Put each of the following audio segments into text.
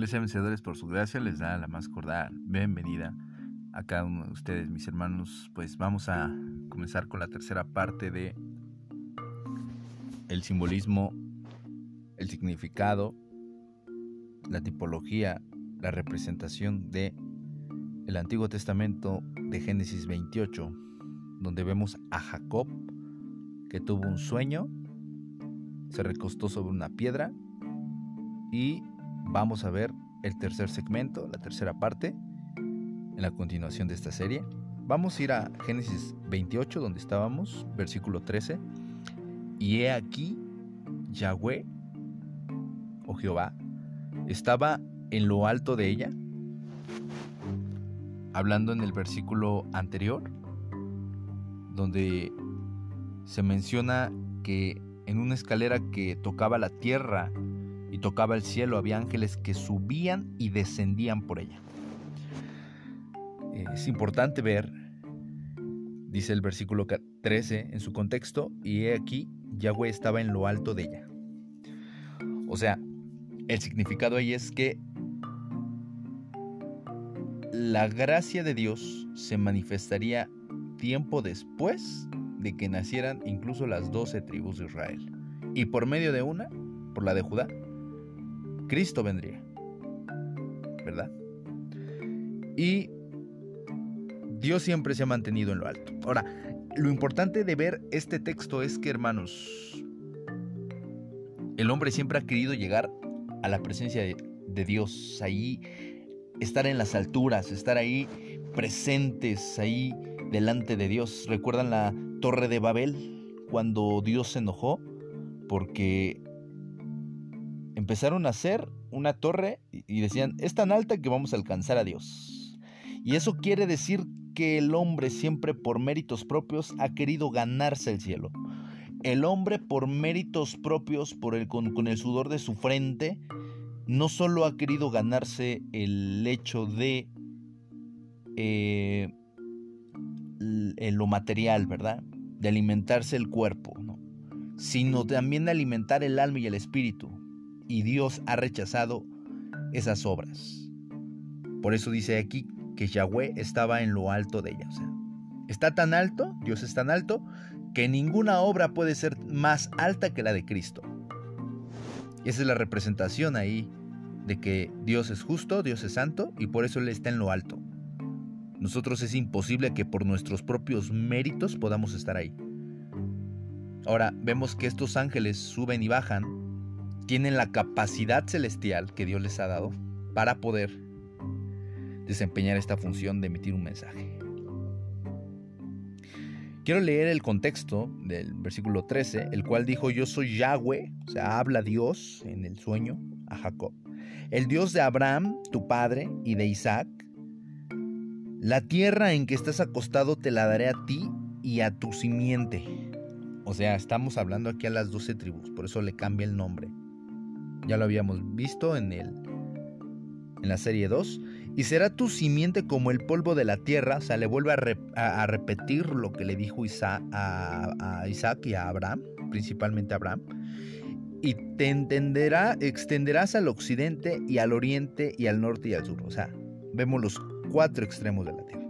les sean vencedores por su gracia, les da la más cordial bienvenida a cada uno de ustedes, mis hermanos. Pues vamos a comenzar con la tercera parte de el simbolismo, el significado, la tipología, la representación de el Antiguo Testamento de Génesis 28, donde vemos a Jacob que tuvo un sueño, se recostó sobre una piedra y vamos a ver el tercer segmento, la tercera parte, en la continuación de esta serie. Vamos a ir a Génesis 28, donde estábamos, versículo 13. Y he aquí, Yahweh, o Jehová, estaba en lo alto de ella, hablando en el versículo anterior, donde se menciona que en una escalera que tocaba la tierra y tocaba el cielo había ángeles que subían y descendían por ella. Es importante ver, dice el versículo 13 en su contexto, y he aquí, Yahweh estaba en lo alto de ella. O sea, el significado ahí es que la gracia de Dios se manifestaría tiempo después de que nacieran incluso las doce tribus de Israel. Y por medio de una, por la de Judá, Cristo vendría. ¿Verdad? Y Dios siempre se ha mantenido en lo alto. Ahora, lo importante de ver este texto es que, hermanos, el hombre siempre ha querido llegar a la presencia de, Dios, ahí estar en las alturas, estar ahí presentes, ahí delante de Dios. ¿Recuerdan la torre de Babel cuando Dios se enojó? Porque empezaron a hacer una torre y decían, es tan alta que vamos a alcanzar a Dios. Y eso quiere decir que el hombre siempre por méritos propios ha querido ganarse el cielo. El hombre por méritos propios, por el, con, el sudor de su frente, no solo ha querido ganarse el hecho de eh, lo material, ¿verdad? De alimentarse el cuerpo, sino también de alimentar el alma y el espíritu y Dios ha rechazado esas obras. Por eso dice aquí que Yahweh estaba en lo alto de ella. está tan alto, Dios es tan alto, que ninguna obra puede ser más alta que la de Cristo. Y esa es la representación ahí de que Dios es justo, Dios es santo y por eso Él está en lo alto. Nosotros es imposible que por nuestros propios méritos podamos estar ahí. Ahora vemos que estos ángeles suben y bajan tienen la capacidad celestial que Dios les ha dado para poder desempeñar esta función de emitir un mensaje. Quiero leer el contexto del versículo 13, el cual dijo, yo soy Yahweh, o sea, habla Dios en el sueño a Jacob, el Dios de Abraham, tu padre, y de Isaac. La tierra en que estás acostado te la daré a ti y a tu simiente. O sea, estamos hablando aquí a las doce tribus, por eso le cambia el nombre. Ya lo habíamos visto en, el, en la serie 2. Y será tu simiente como el polvo de la tierra. O sea, le vuelve a, repetir lo que le dijo Isaac, a, Isaac y a Abraham, principalmente a Abraham. Y te entenderá, extenderás al occidente y al oriente y al norte y al sur. O sea, vemos los cuatro extremos de la tierra.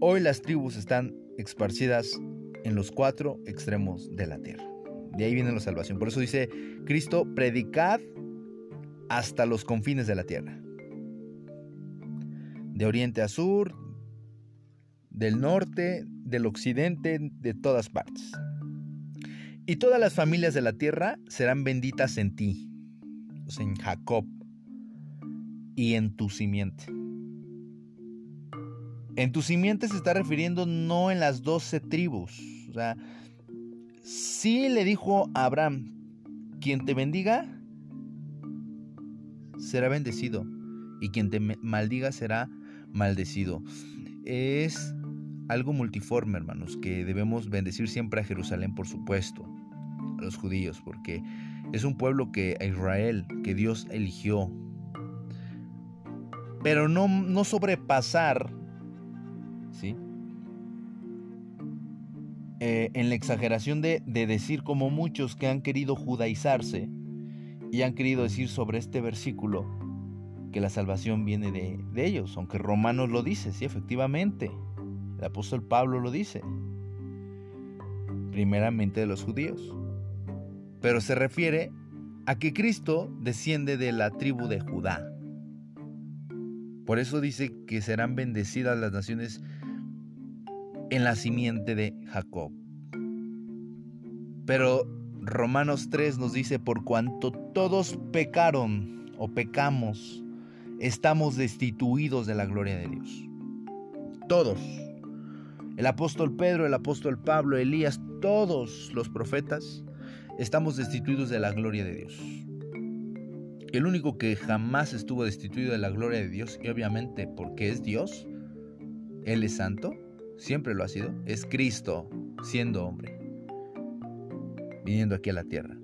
Hoy las tribus están esparcidas en los cuatro extremos de la tierra. De ahí viene la salvación. Por eso dice Cristo, predicad hasta los confines de la tierra. De oriente a sur, del norte, del occidente, de todas partes. Y todas las familias de la tierra serán benditas en ti, en Jacob, y en tu simiente. En tu simiente se está refiriendo no en las doce tribus, o sea, Sí le dijo a Abraham, quien te bendiga será bendecido y quien te maldiga será maldecido. Es algo multiforme, hermanos, que debemos bendecir siempre a Jerusalén, por supuesto, a los judíos, porque es un pueblo que a Israel, que Dios eligió. Pero no, no sobrepasar, ¿sí? Eh, en la exageración de, decir como muchos que han querido judaizarse y han querido decir sobre este versículo que la salvación viene de, de ellos, aunque Romanos lo dice, sí, efectivamente. El apóstol Pablo lo dice. Primeramente de los judíos. Pero se refiere a que Cristo desciende de la tribu de Judá. Por eso dice que serán bendecidas las naciones en la simiente de Jacob. Pero Romanos 3 nos dice, por cuanto todos pecaron o pecamos, estamos destituidos de la gloria de Dios. Todos. El apóstol Pedro, el apóstol Pablo, Elías, todos los profetas, estamos destituidos de la gloria de Dios. El único que jamás estuvo destituido de la gloria de Dios, y obviamente porque es Dios, Él es santo, siempre lo ha sido, es Cristo siendo hombre, viniendo aquí a la tierra.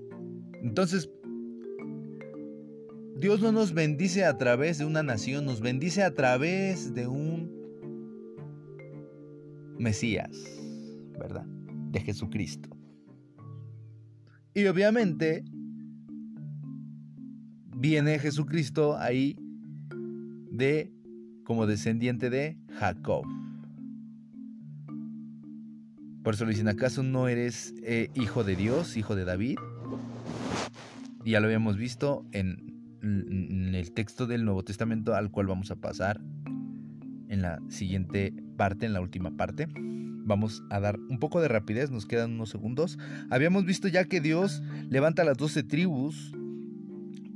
Entonces, Dios no nos bendice a través de una nación, nos bendice a través de un Mesías, ¿verdad? De Jesucristo. Y obviamente viene Jesucristo ahí de como descendiente de Jacob. Por eso le dicen, ¿acaso no eres eh, hijo de Dios, hijo de David? Ya lo habíamos visto en el texto del Nuevo Testamento al cual vamos a pasar en la siguiente parte, en la última parte. Vamos a dar un poco de rapidez, nos quedan unos segundos. Habíamos visto ya que Dios levanta las doce tribus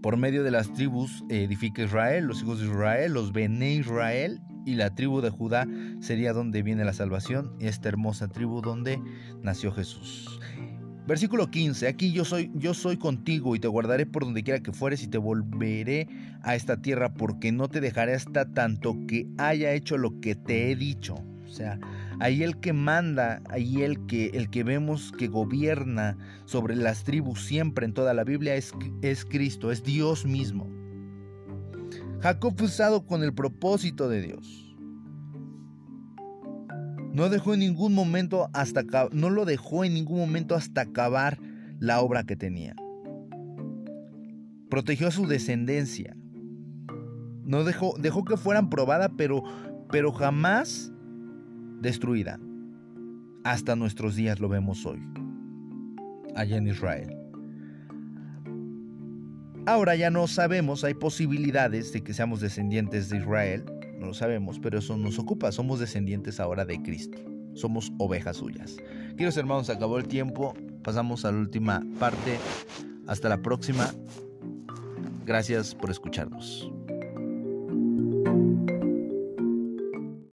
por medio de las tribus edifica Israel, los hijos de Israel, los Bene Israel y la tribu de Judá sería donde viene la salvación, esta hermosa tribu donde nació Jesús. Versículo 15, aquí yo soy, yo soy contigo y te guardaré por donde quiera que fueres y te volveré a esta tierra porque no te dejaré hasta tanto que haya hecho lo que te he dicho. O sea, ahí el que manda, ahí el que, el que vemos que gobierna sobre las tribus siempre en toda la Biblia es, es Cristo, es Dios mismo. Jacob fue usado con el propósito de Dios. No dejó en ningún momento hasta no lo dejó en ningún momento hasta acabar la obra que tenía. Protegió a su descendencia. No dejó, dejó que fueran probada, pero, pero jamás destruida. Hasta nuestros días lo vemos hoy, allá en Israel. Ahora ya no sabemos, hay posibilidades de que seamos descendientes de Israel, no lo sabemos, pero eso nos ocupa, somos descendientes ahora de Cristo, somos ovejas suyas. Queridos hermanos, acabó el tiempo, pasamos a la última parte, hasta la próxima, gracias por escucharnos.